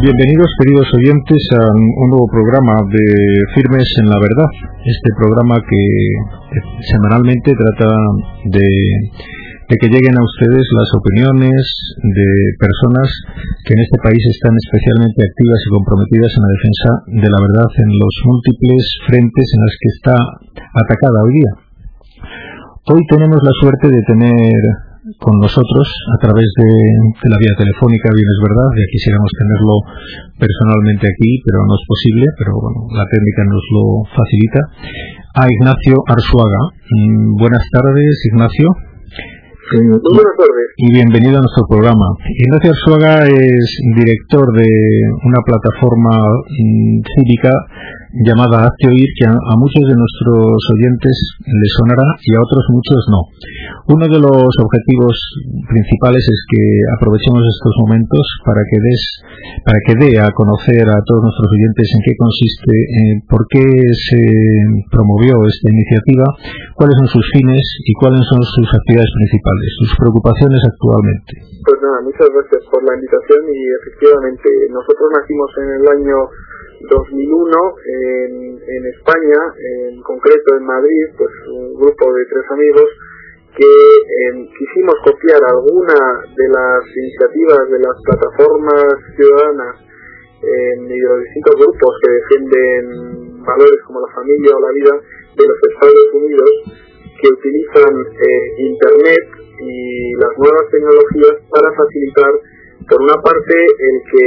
Bienvenidos queridos oyentes a un nuevo programa de Firmes en la Verdad, este programa que semanalmente trata de, que lleguen a ustedes las opiniones de personas que en este país están especialmente activas y comprometidas en la defensa de la verdad en los múltiples frentes en los que está atacada hoy día. Hoy tenemos la suerte de tener con nosotros a través de, la vía telefónica, bien es verdad, ya quisiéramos tenerlo personalmente aquí, pero no es posible, pero bueno, la técnica nos lo facilita, a Ignacio Arzuaga. Mm, buenas tardes, Ignacio. buenas tardes. Y bienvenido a nuestro programa. Ignacio Arzuaga es director de una plataforma mm, cívica llamada Hazte Oír, que a, muchos de nuestros oyentes les sonará y a otros muchos no. Uno de los objetivos principales es que aprovechemos estos momentos para que des, para que dé a conocer a todos nuestros oyentes en qué consiste, eh, por qué se promovió esta iniciativa, cuáles son sus fines y cuáles son sus actividades principales, sus preocupaciones actualmente. Pues nada, muchas gracias por la invitación y efectivamente nosotros nacimos en el año 2001 en, en España, en concreto en Madrid, pues un grupo de tres amigos que em, quisimos copiar alguna de las iniciativas de las plataformas ciudadanas y de los distintos grupos que defienden valores como la familia o la vida de los Estados Unidos que utilizan eh, Internet y las nuevas tecnologías para facilitar por una parte, el que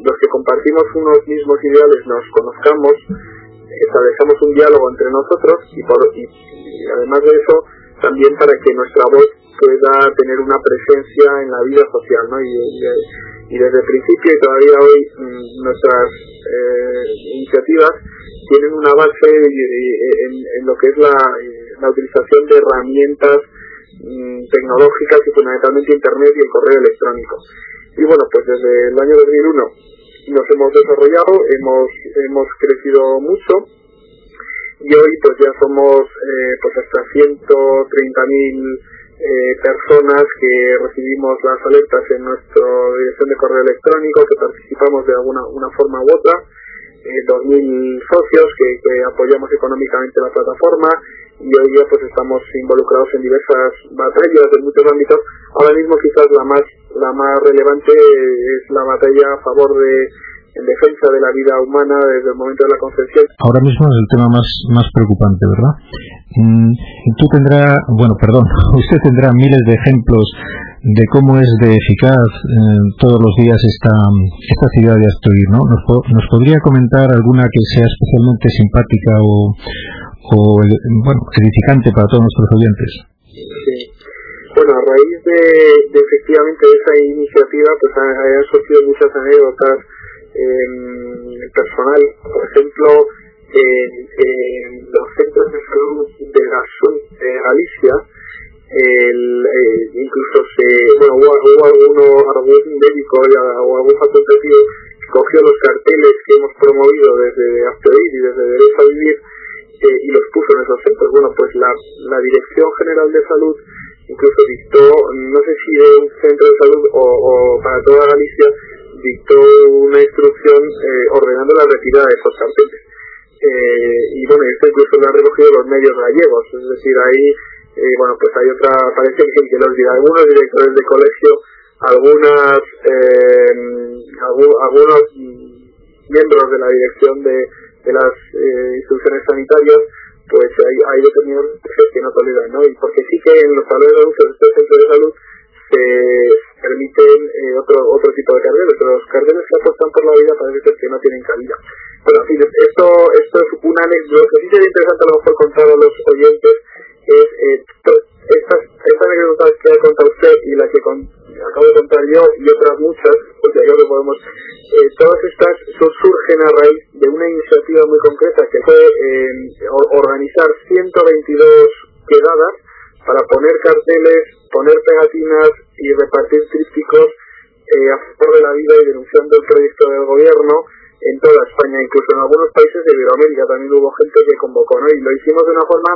los que compartimos unos mismos ideales nos conozcamos, establezcamos un diálogo entre nosotros y, por, y, además de eso, también para que nuestra voz pueda tener una presencia en la vida social. Y, desde el principio y todavía hoy mm, nuestras eh, iniciativas tienen una base en, lo que es la, la utilización de herramientas mm, tecnológicas y fundamentalmente Internet y el correo electrónico. Y bueno, pues desde el año 2001 nos hemos desarrollado, hemos, hemos crecido mucho y hoy pues ya somos eh, pues hasta 130.000 eh, personas que recibimos las alertas en nuestra dirección de correo electrónico, que participamos de alguna una forma u otra, eh, 2.000 socios que, que apoyamos económicamente la plataforma y hoy día pues estamos involucrados en diversas batallas en muchos ámbitos. Ahora mismo quizás la más la más relevante es la batalla a favor de en defensa de la vida humana desde el momento de la concepción. Ahora mismo es el tema más, más preocupante, ¿verdad? Mm, tú tendrá, bueno, perdón, usted tendrá miles de ejemplos de cómo es de eficaz eh, todos los días esta, esta ciudad de Astoir, ¿no? ¿Nos, ¿Nos podría comentar alguna que sea especialmente simpática o, o bueno, edificante para todos nuestros oyentes? Sí. Bueno, a raíz de, efectivamente de esa iniciativa, pues han surgido muchas anécdotas eh, personal. Por ejemplo, en los centros de salud de, de Galicia, el, eh, incluso se, bueno, hubo, hubo alguno, algún de, de las eh, instituciones sanitarias pues hay, hay determinados que no toleran, ¿no? Y porque sí que en los salones de estos centros de salud se permiten eh, otro otro tipo de carteles, pero los carteles que apuestan por la vida parece ser que no tienen cabida. Bueno, en fin, esto, esto es una anécdota, lo que sí sería interesante a lo mejor contar a los oyentes es eh, estas, estas anécdotas que ha contado usted y la que con, acabo de contar yo y otras muchas, porque yo lo podemos, eh, todas estas surgen a raíz que fue eh, organizar 122 quedadas para poner carteles, poner pegatinas y repartir trípticos eh, a favor de la vida y denunciando el proyecto del gobierno en toda España, incluso en algunos países de Iberoamérica también hubo gente que convocó, ¿no? Y lo hicimos de una forma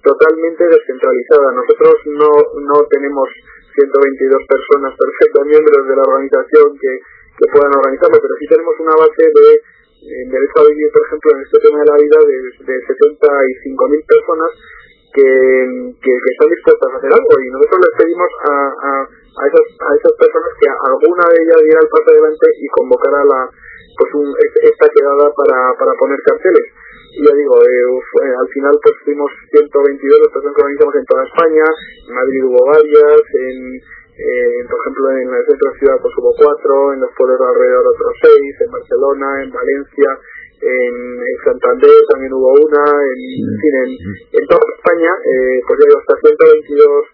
totalmente descentralizada. Nosotros no, no tenemos 122 personas perfectos miembros de la organización que, que puedan organizarlo, pero sí tenemos una base de en derecho a vivir, por ejemplo, en este tema de la vida de, de 75.000 personas que, que, están dispuestas a hacer algo y nosotros les pedimos a, a, a, esas, a esas personas que alguna de ellas diera el paso adelante y convocara la, pues un, esta quedada para, para poner carteles. Y ya digo, eh, eh, al final pues fuimos 122 los personas que organizamos en toda España, en Madrid hubo varias, en, ejemplo en el centro de ciudad pues hubo cuatro, en los pueblos alrededor otros seis, en Barcelona, en Valencia, en, Santander también hubo una, en, fin, en, en toda España, eh, pues ya digo, hasta 122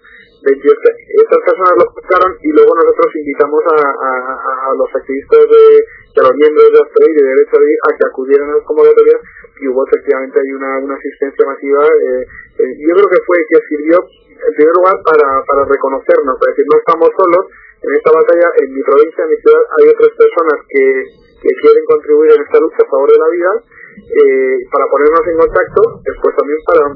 estas personas lo buscaron y luego nosotros invitamos a, a, los activistas de, de, los miembros de Astroi y de Derecho a Vivir a que acudieran a las convocatorias y hubo efectivamente hay una, una asistencia masiva. Eh, eh, yo creo que fue que sirvió en primer lugar para, para reconocernos, para decir no estamos solos en esta batalla, en mi provincia, en mi ciudad hay otras personas que, quieren contribuir en esta lucha a favor de la vida, eh, para ponernos en contacto, después también para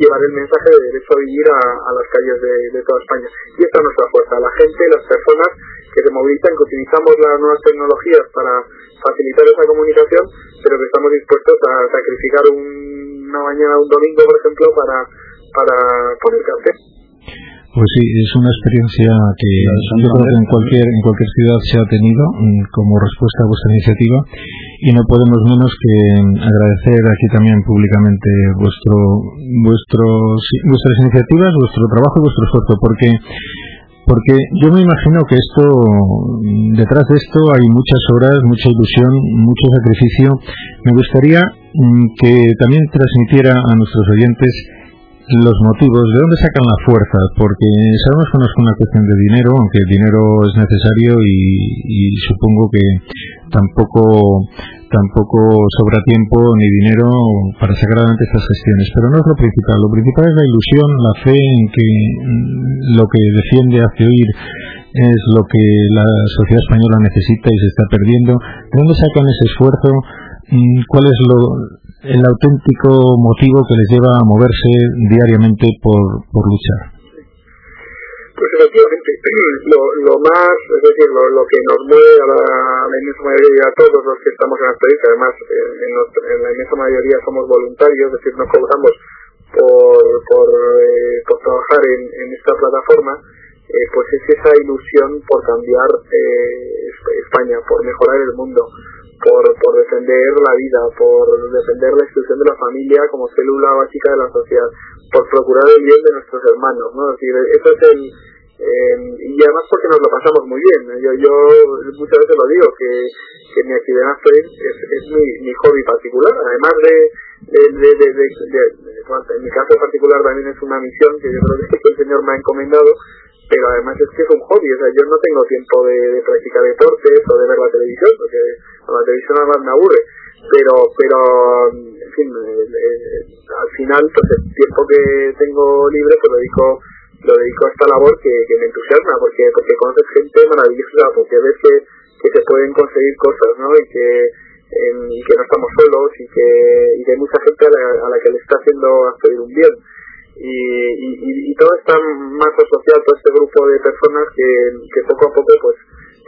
llevar el mensaje de derecho a vivir a, las calles de, toda España. Y esta es nuestra fuerza, la gente, las personas que se movilizan, que utilizamos las nuevas tecnologías para facilitar esa comunicación, pero que estamos dispuestos a sacrificar una mañana, un domingo, por ejemplo, para, para poner cartel. Pues sí, es una experiencia que yo creo que en cualquier, en cualquier ciudad se ha tenido mm, como respuesta a vuestra iniciativa y no podemos menos que agradecer aquí también públicamente vuestro, vuestros, vuestras iniciativas, vuestro trabajo y vuestro esfuerzo, porque porque yo me imagino que esto detrás de esto hay muchas horas, mucha ilusión, mucho sacrificio. Me gustaría mm, que también transmitiera a nuestros oyentes los motivos, de dónde sacan la fuerza, porque sabemos que no es una cuestión de dinero, aunque el dinero es necesario y, y supongo que tampoco tampoco sobra tiempo ni dinero para sacar adelante estas gestiones, pero no es lo principal, lo principal es la ilusión, la fe en que lo que defiende hace oír es lo que la sociedad española necesita y se está perdiendo. ¿De dónde sacan ese esfuerzo? ¿Cuál es lo, el auténtico motivo que les lleva a moverse diariamente por, por luchar? Pues efectivamente, lo, lo más, es decir, lo, que nos mueve a la, inmensa mayoría, a todos los que estamos en la experiencia, además en, la inmensa mayoría somos voluntarios, es decir, no cobramos por, por, eh, por trabajar en, en esta plataforma, eh, pues es esa ilusión por cambiar eh, España, por mejorar el mundo, por, por defender la vida, por defender la institución de la familia como célula básica de la sociedad, por procurar el bien de nuestros hermanos, ¿no? Es decir, eso es el, eh, y además porque nos lo pasamos muy bien. Yo, yo muchas veces lo digo, que, que mi actividad es, es mi, mi hobby particular, además de, de, de, de, de, en mi caso particular también es una misión que yo creo que el Señor me ha encomendado, pero además es que es un hobby, o sea, yo no tengo tiempo de, de practicar deportes o de ver la televisión, porque la televisión además me aburre, pero, pero, en fin, eh, eh, al final, pues el tiempo que tengo libre, pues lo dedico, lo dedico a esta labor que, que me entusiasma, porque, porque conoces gente maravillosa, porque ves que, que se pueden conseguir cosas, ¿no? Y que, y que no estamos solos y que, y que hay mucha gente a la, a la que le está haciendo hacer un bien y, y, y todo está más asociado a este grupo de personas que, que poco a poco pues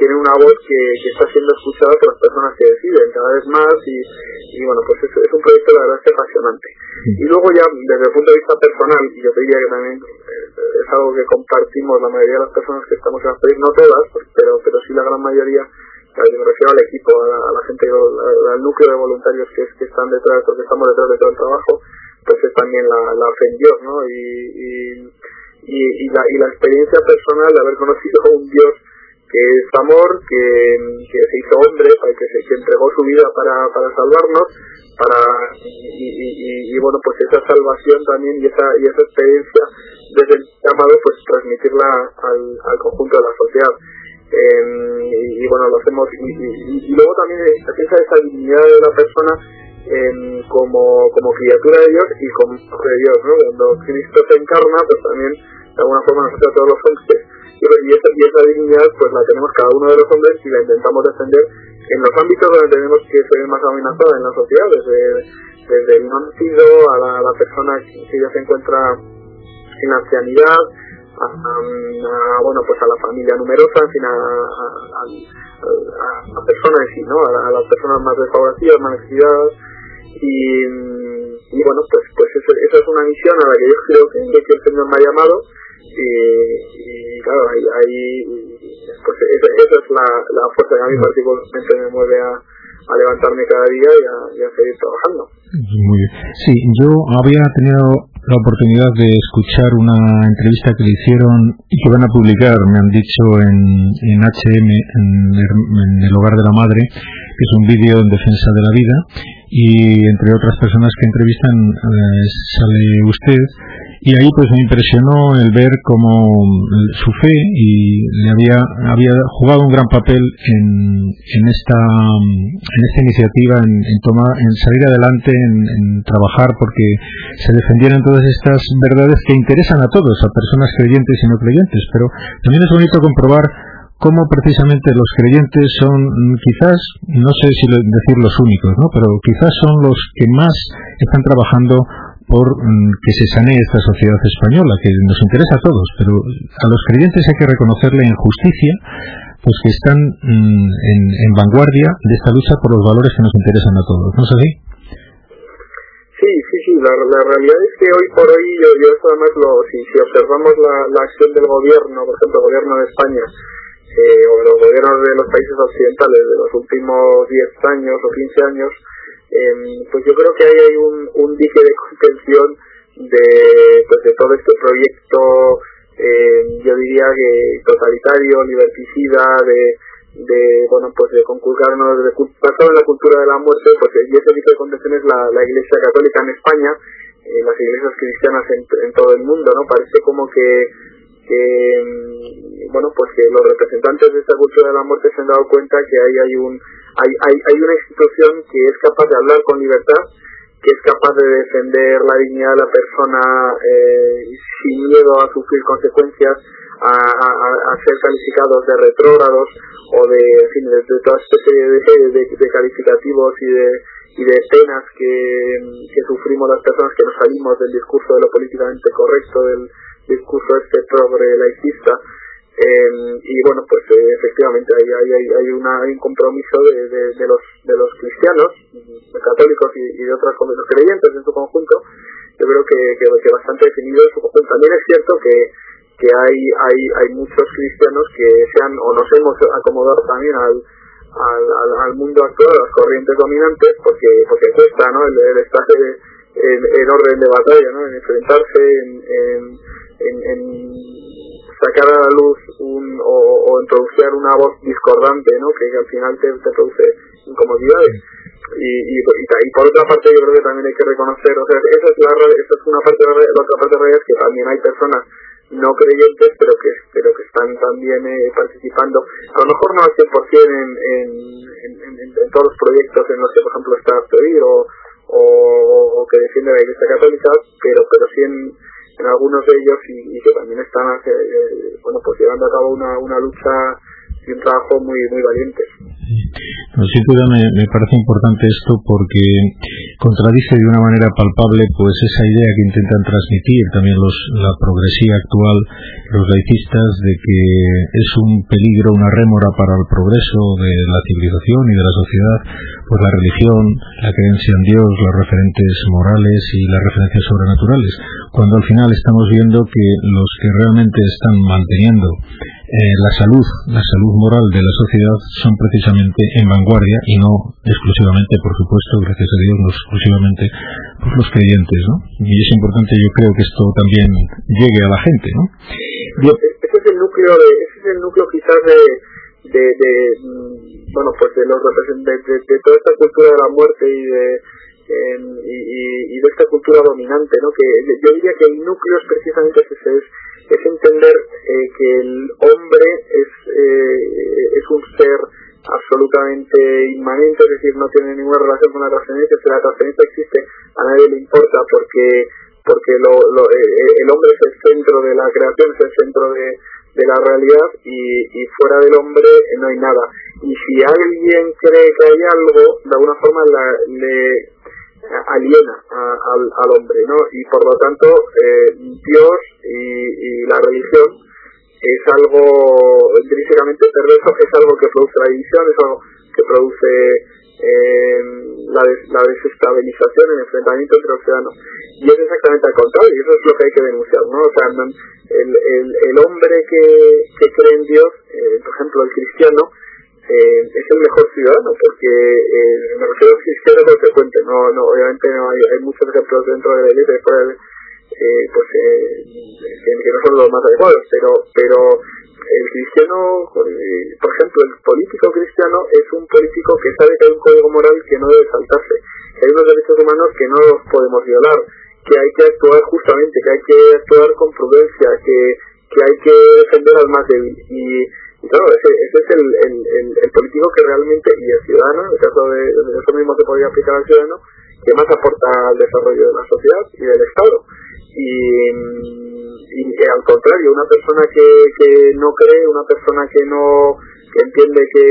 tienen una voz que, que, está siendo escuchada por las personas que deciden cada vez más y, y bueno pues es, es un proyecto la verdad es apasionante. Y luego ya desde el punto de vista personal y yo te diría que también eh, es algo que compartimos la mayoría de las personas que estamos en la no todas pero pero sí la gran mayoría me refiero al equipo a la, a la gente al, al núcleo de voluntarios que, que están detrás porque estamos detrás de todo el trabajo pues es también la, la fe en Dios, ¿no? Y, y, y, y, la, y la experiencia personal de haber conocido a un Dios que es amor, que, que se hizo hombre, que, se, que entregó su vida para, para salvarnos, para y, y, y, bueno pues esa salvación también y esa y esa experiencia desde el llamado pues transmitirla al, al conjunto de la sociedad eh, y, bueno lo hacemos y, luego también esa, esa dignidad de la persona como, como criatura de Dios y como hijo de Dios, ¿no? Cuando Cristo se encarna, pues también de alguna forma nosotros todos los hombres y, esa, y esa dignidad pues la tenemos cada uno de los hombres y la intentamos defender en los ámbitos donde tenemos que ser más amenazada en la sociedad, desde, desde el nacido a la, a la persona que ya se encuentra en la ancianidad, a, bueno pues a la familia numerosa, en fin, a, a, personas en sí, ¿no? A, las personas más desfavorecidas, más necesitadas y, y bueno pues pues eso, esa es una misión a la que yo creo que, que el Señor me ha llamado y, y claro ahí, ahí pues esa, esa es la, la fuerza que a mí particularmente me mueve a a levantarme cada día y a, y a seguir trabajando. Muy bien. Sí, yo había tenido la oportunidad de escuchar una entrevista que le hicieron y que van a publicar, me han dicho, en, en HM, en el, Hogar de la Madre, que es un vídeo en defensa de la vida, y entre otras personas que entrevistan eh, sale usted. Y ahí pues me impresionó el ver cómo su fe y le había había jugado un gran papel en, en esta en esta iniciativa en, en tomar en salir adelante en, en, trabajar porque se defendieran todas estas verdades que interesan a todos a personas creyentes y no creyentes. Pero también es bonito comprobar cómo precisamente los creyentes son quizás, no sé si decir los únicos, ¿no? pero quizás son los que más están trabajando por mm, que se sanee esta sociedad española, que nos interesa a todos, pero a los creyentes hay que reconocerle en justicia, pues que están mm, en, vanguardia de esta lucha por los valores que nos interesan a todos, ¿no es así? Sí, sí, sí, la, realidad es que hoy por hoy, yo, yo además, lo, si, si observamos la, la, acción del gobierno, por ejemplo, el gobierno de España, eh, o los gobiernos de los países occidentales de los últimos 10 años o 15 años, eh, pues yo creo que hay un, un dique de contención de, pues de todo este proyecto, eh, yo diría que totalitario, liberticida, de, de bueno pues de conculcarnos de basado en la cultura de la muerte pues y ese tipo de contención es la, la iglesia católica en España eh, las iglesias cristianas en, en, todo el mundo no parece como que, mm, bueno pues que los representantes de esta cultura de la muerte se han dado cuenta que ahí hay un hay, hay, hay una institución que es capaz de hablar con libertad, que es capaz de defender la dignidad de la persona eh, sin miedo a sufrir consecuencias, a, a, a, ser calificados de retrógrados o de, en fin, de, toda especie de, de, de, calificativos y de, y de penas que, que sufrimos las personas que nos salimos del discurso de lo políticamente correcto, del discurso este progre laicista eh, y bueno, pues eh, efectivamente hay, hay, hay, hay un compromiso de, de, los, de los cristianos, de católicos y, de otros los creyentes en su conjunto, yo creo que, que, bastante definido en su conjunto. También es cierto que, que hay, hay, hay muchos cristianos que se han, o nos hemos acomodado también al, al, al, mundo actual, a las corrientes dominantes, porque, porque cuesta ¿no? el, el estar en, en, orden de batalla, ¿no? en enfrentarse, en, en, en, sacar a la luz un, o, o introducir una voz discordante, ¿no? Que, al final te, produce incomodidades. Y, y, por otra parte yo creo que también hay que reconocer, o sea, esa es, la, esa es una parte de la, la otra parte de es que también hay personas no creyentes pero que pero que están también eh, participando a lo mejor no al 100% en, en, todos los proyectos en los que por ejemplo está Pedir o, o, o que defiende la Iglesia Católica pero pero sí en, en algunos de ellos y, que también están eh, bueno pues llevando a cabo una, una lucha y un trabajo muy muy valiente. sin duda me, me, parece importante esto porque contradice de una manera palpable pues esa idea que intentan transmitir también los, la progresía actual, los laicistas, de que es un peligro, una rémora para el progreso de la civilización y de la sociedad, pues la religión, la creencia en Dios, los referentes morales y las referencias sobrenaturales, cuando al final estamos viendo que los que realmente están manteniendo eh, la salud, la salud moral de la sociedad son precisamente en vanguardia y no exclusivamente, por supuesto, gracias a Dios, no exclusivamente por los creyentes, ¿no? Y es importante, yo creo, que esto también llegue a la gente, ¿no? Ese es el núcleo, de, ese es el núcleo quizás de, de, mm, bueno, pues de los de, toda esta cultura de la muerte y de y, y, de esta cultura dominante, ¿no? Que yo diría que el núcleo es precisamente ese, es es entender eh, que el hombre es, eh, es un ser absolutamente inmanente, es decir, no tiene ninguna relación con la trascendencia, si la trascendencia existe a nadie le importa porque porque lo, lo, eh, el hombre es el centro de la creación, es el centro de, la realidad y, fuera del hombre no hay nada. Y si alguien cree que hay algo, de alguna forma la, le aliena al, hombre, ¿no? Y por lo tanto, eh, Dios y, la religión es algo intrínsecamente perverso, es algo que produce la división, es algo que produce eh, la, la, desestabilización, el enfrentamiento entre los ciudadanos. Y es exactamente al contrario, y eso es lo que hay que denunciar, ¿no? O sea, el, el, el hombre que, que cree en Dios, eh, por ejemplo, el cristiano, eh, es el mejor ciudadano, porque eh, me refiero a cristiano consecuente, no, no, obviamente no hay, muchos ejemplos dentro de la iglesia eh, pues, eh, que, no son los más adecuados, pero, pero el cristiano, eh, por ejemplo, el político cristiano es un político que sabe que hay un código moral que no debe saltarse, que hay unos derechos humanos que no los podemos violar, que hay que actuar justamente, que hay que actuar con prudencia, que, que hay que defender al más débil. Y claro, ese, ese es el, el, el, político que realmente, y el ciudadano, en el caso de, eso mismo se podría aplicar al ciudadano, que más aporta al desarrollo de la sociedad y del Estado. Y, y, al contrario, una persona que, que no cree, una persona que no que entiende que,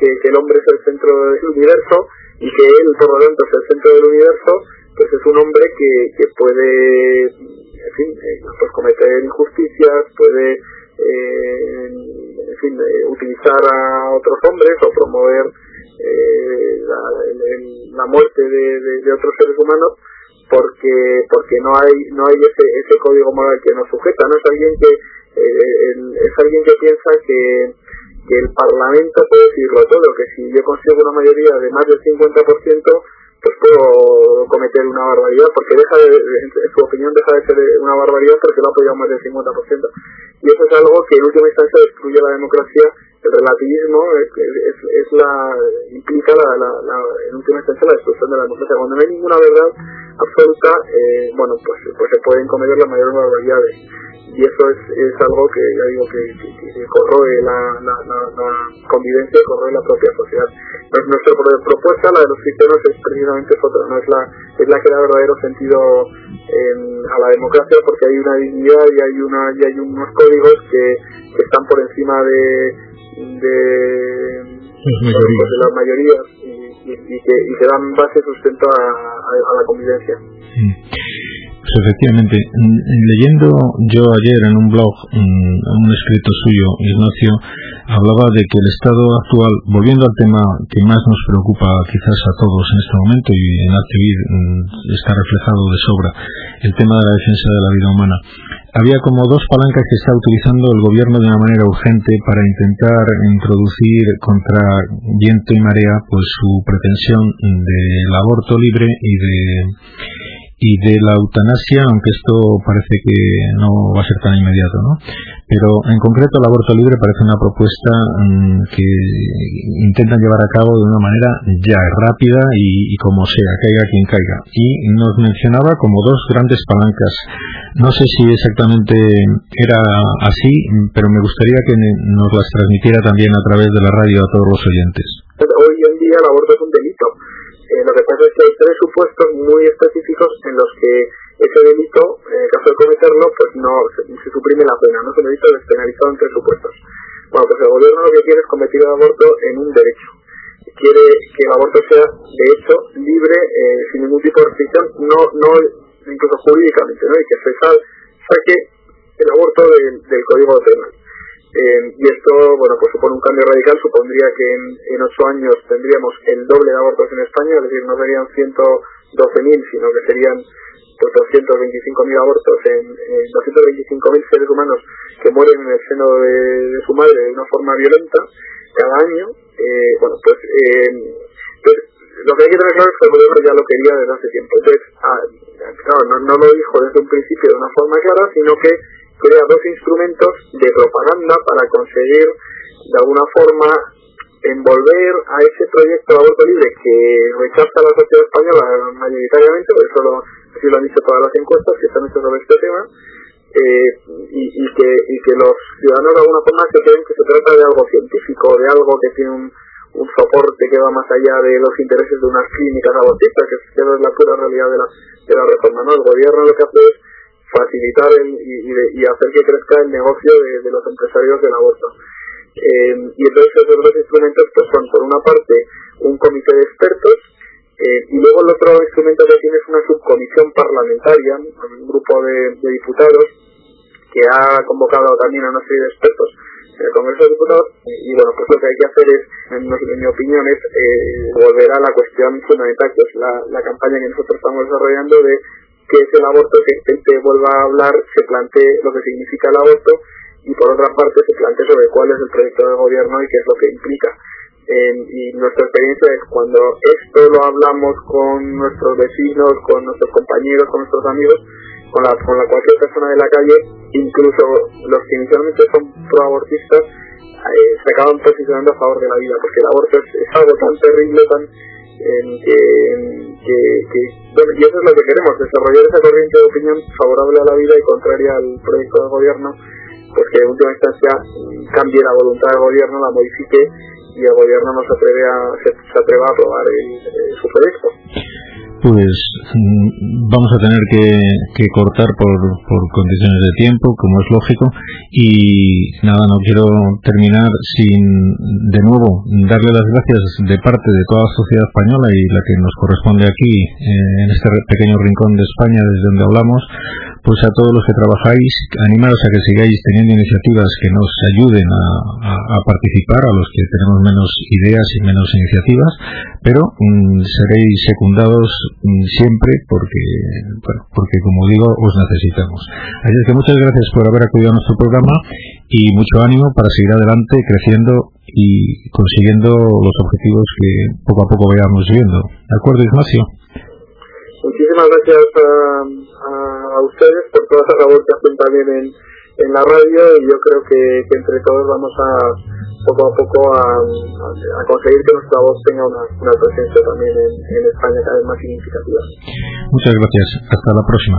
que, que el hombre es el centro del universo y que él, por lo tanto, es el centro del universo, pues es un hombre que, que puede, en fin, eh, pues cometer injusticias, puede eh, en fin, eh, utilizar a otros hombres o promover eh, la, muerte de, de, otros seres humanos porque porque no hay no hay ese ese código moral que nos sujeta no es alguien que eh, es alguien que piensa que que el Parlamento puede decirlo todo que si yo consigo una mayoría de más del 50% pues puedo cometer una barbaridad porque deja de, en su opinión deja de ser una barbaridad porque lo ha más del 50% y eso es algo que en última instancia destruye la democracia el relativismo es, es, la implica la, la, la, en última instancia la destrucción de la democracia. Cuando no hay ninguna verdad absoluta eh, bueno pues pues se pueden cometer las mayores barbaridades y eso es, es algo que ya digo que, que, corroe la, la, la, convivencia y corroe la propia sociedad. Nuestra propuesta la de los cristianos es precisamente otra no es la es la que da verdadero sentido a la democracia porque hay una dignidad y hay una y hay unos códigos que, que están por encima de de, pues, de las mayorías y, y, que, y dan base sustento a la convivencia. Pues efectivamente, leyendo yo ayer en un blog, un escrito suyo, Ignacio, hablaba de que el estado actual, volviendo al tema que más nos preocupa quizás a todos en este momento y en Activir mm, está reflejado de sobra, el tema de la defensa de la vida humana, había como dos palancas que está utilizando el gobierno de una manera urgente para intentar introducir contra viento y marea pues su pretensión del aborto libre y de y de la eutanasia, aunque esto parece que no va a ser tan inmediato, ¿no? Pero en concreto el aborto libre parece una propuesta mmm, que intentan llevar a cabo de una manera ya rápida y, como sea, caiga quien caiga. Y nos mencionaba como dos grandes palancas. No sé si exactamente era así, pero me gustaría que nos las transmitiera también a través de la radio a todos los oyentes. Hoy en día el aborto es un delito eh, lo que pasa es que hay tres supuestos muy específicos en los que ese delito, en caso de cometerlo, pues no se, suprime la pena, no se necesita despenalizado en tres supuestos. Bueno, pues el gobierno lo que quiere es convertir el aborto en un derecho. Quiere que el aborto sea, de hecho, libre, eh, sin ningún tipo de restricción, no, no incluso jurídicamente, ¿no? Y que se saque el aborto del, del Código Penal. Cambio radical, supondría que en, ocho años tendríamos el doble de abortos en España, es decir, no serían 112.000, sino que serían pues 225.000 abortos en, en 225.000 seres humanos que mueren en el seno de, de, su madre de una forma violenta cada año. Eh, bueno, pues, eh, pues lo que hay que tener claro es que el gobierno ya lo quería desde hace tiempo. Entonces, ah, claro, no, no lo dijo desde un principio de una forma clara, sino que crea dos instrumentos de propaganda para conseguir de alguna forma envolver a ese proyecto de aborto libre que rechaza la sociedad española mayoritariamente, eso lo, lo han dicho todas las encuestas que están hechas sobre este tema, eh, y, y, que, y que los ciudadanos de alguna forma se creen que se trata de algo científico, de algo que tiene un, un soporte que va más allá de los intereses de unas clínicas abortistas, que, es la pura realidad de la, de la reforma. ¿no? El gobierno lo que hace es facilitar el, y, y, hacer que crezca el negocio de, de los empresarios del aborto. Eh, y entonces esos dos instrumentos pues son por una parte un comité de expertos Eh, y luego el otro instrumento que tiene es una subcomisión parlamentaria, un grupo de, diputados que ha convocado también a una serie de expertos en el Congreso de Diputados y bueno, pues lo que hay que hacer es, en, mi opinión, es eh, volver a la cuestión fundamental, que es la, la campaña que nosotros estamos desarrollando de que es el aborto, que gente vuelva a hablar, se plantee lo que significa el aborto y por otra parte se plantee sobre cuál es el proyecto de gobierno y qué es lo que implica. y nuestra experiencia es cuando esto lo hablamos con nuestros vecinos, con nuestros compañeros, con nuestros amigos, con, la, con la cualquier persona de la calle, incluso los que inicialmente son proabortistas, eh, se acaban posicionando a favor de la vida, porque el aborto es, es algo tan terrible, tan que, que, que, bueno, y eso es lo que queremos, desarrollar esa corriente de opinión favorable a la vida y contraria al proyecto del gobierno, pues que en última instancia cambie la voluntad del gobierno, la modifique y el gobierno no se atreve a, se, atreva a aprobar su proyecto pues mm, vamos a tener que, cortar por, por, condiciones de tiempo, como es lógico, y nada, no quiero terminar sin, de nuevo, darle las gracias de parte de toda la sociedad española y la que nos corresponde aquí, eh, en este pequeño rincón de España desde donde hablamos, pues a todos los que trabajáis, animaros a que sigáis teniendo iniciativas que nos ayuden a, participar, a los que tenemos menos ideas y menos iniciativas, pero mm, seréis secundados mm, siempre porque, porque como digo, os necesitamos. Así es que muchas gracias por haber acudido a nuestro programa y mucho ánimo para seguir adelante, creciendo y consiguiendo los objetivos que poco a poco vayamos viendo. ¿De acuerdo, Ignacio? Muchísimas gracias a, ustedes por toda esa labor que hacen también en, en la radio y yo creo que, entre todos vamos a poco a poco a, conseguir que nuestra voz tenga una, una presencia también en, en España cada vez más significativa. Muchas gracias. Hasta la próxima.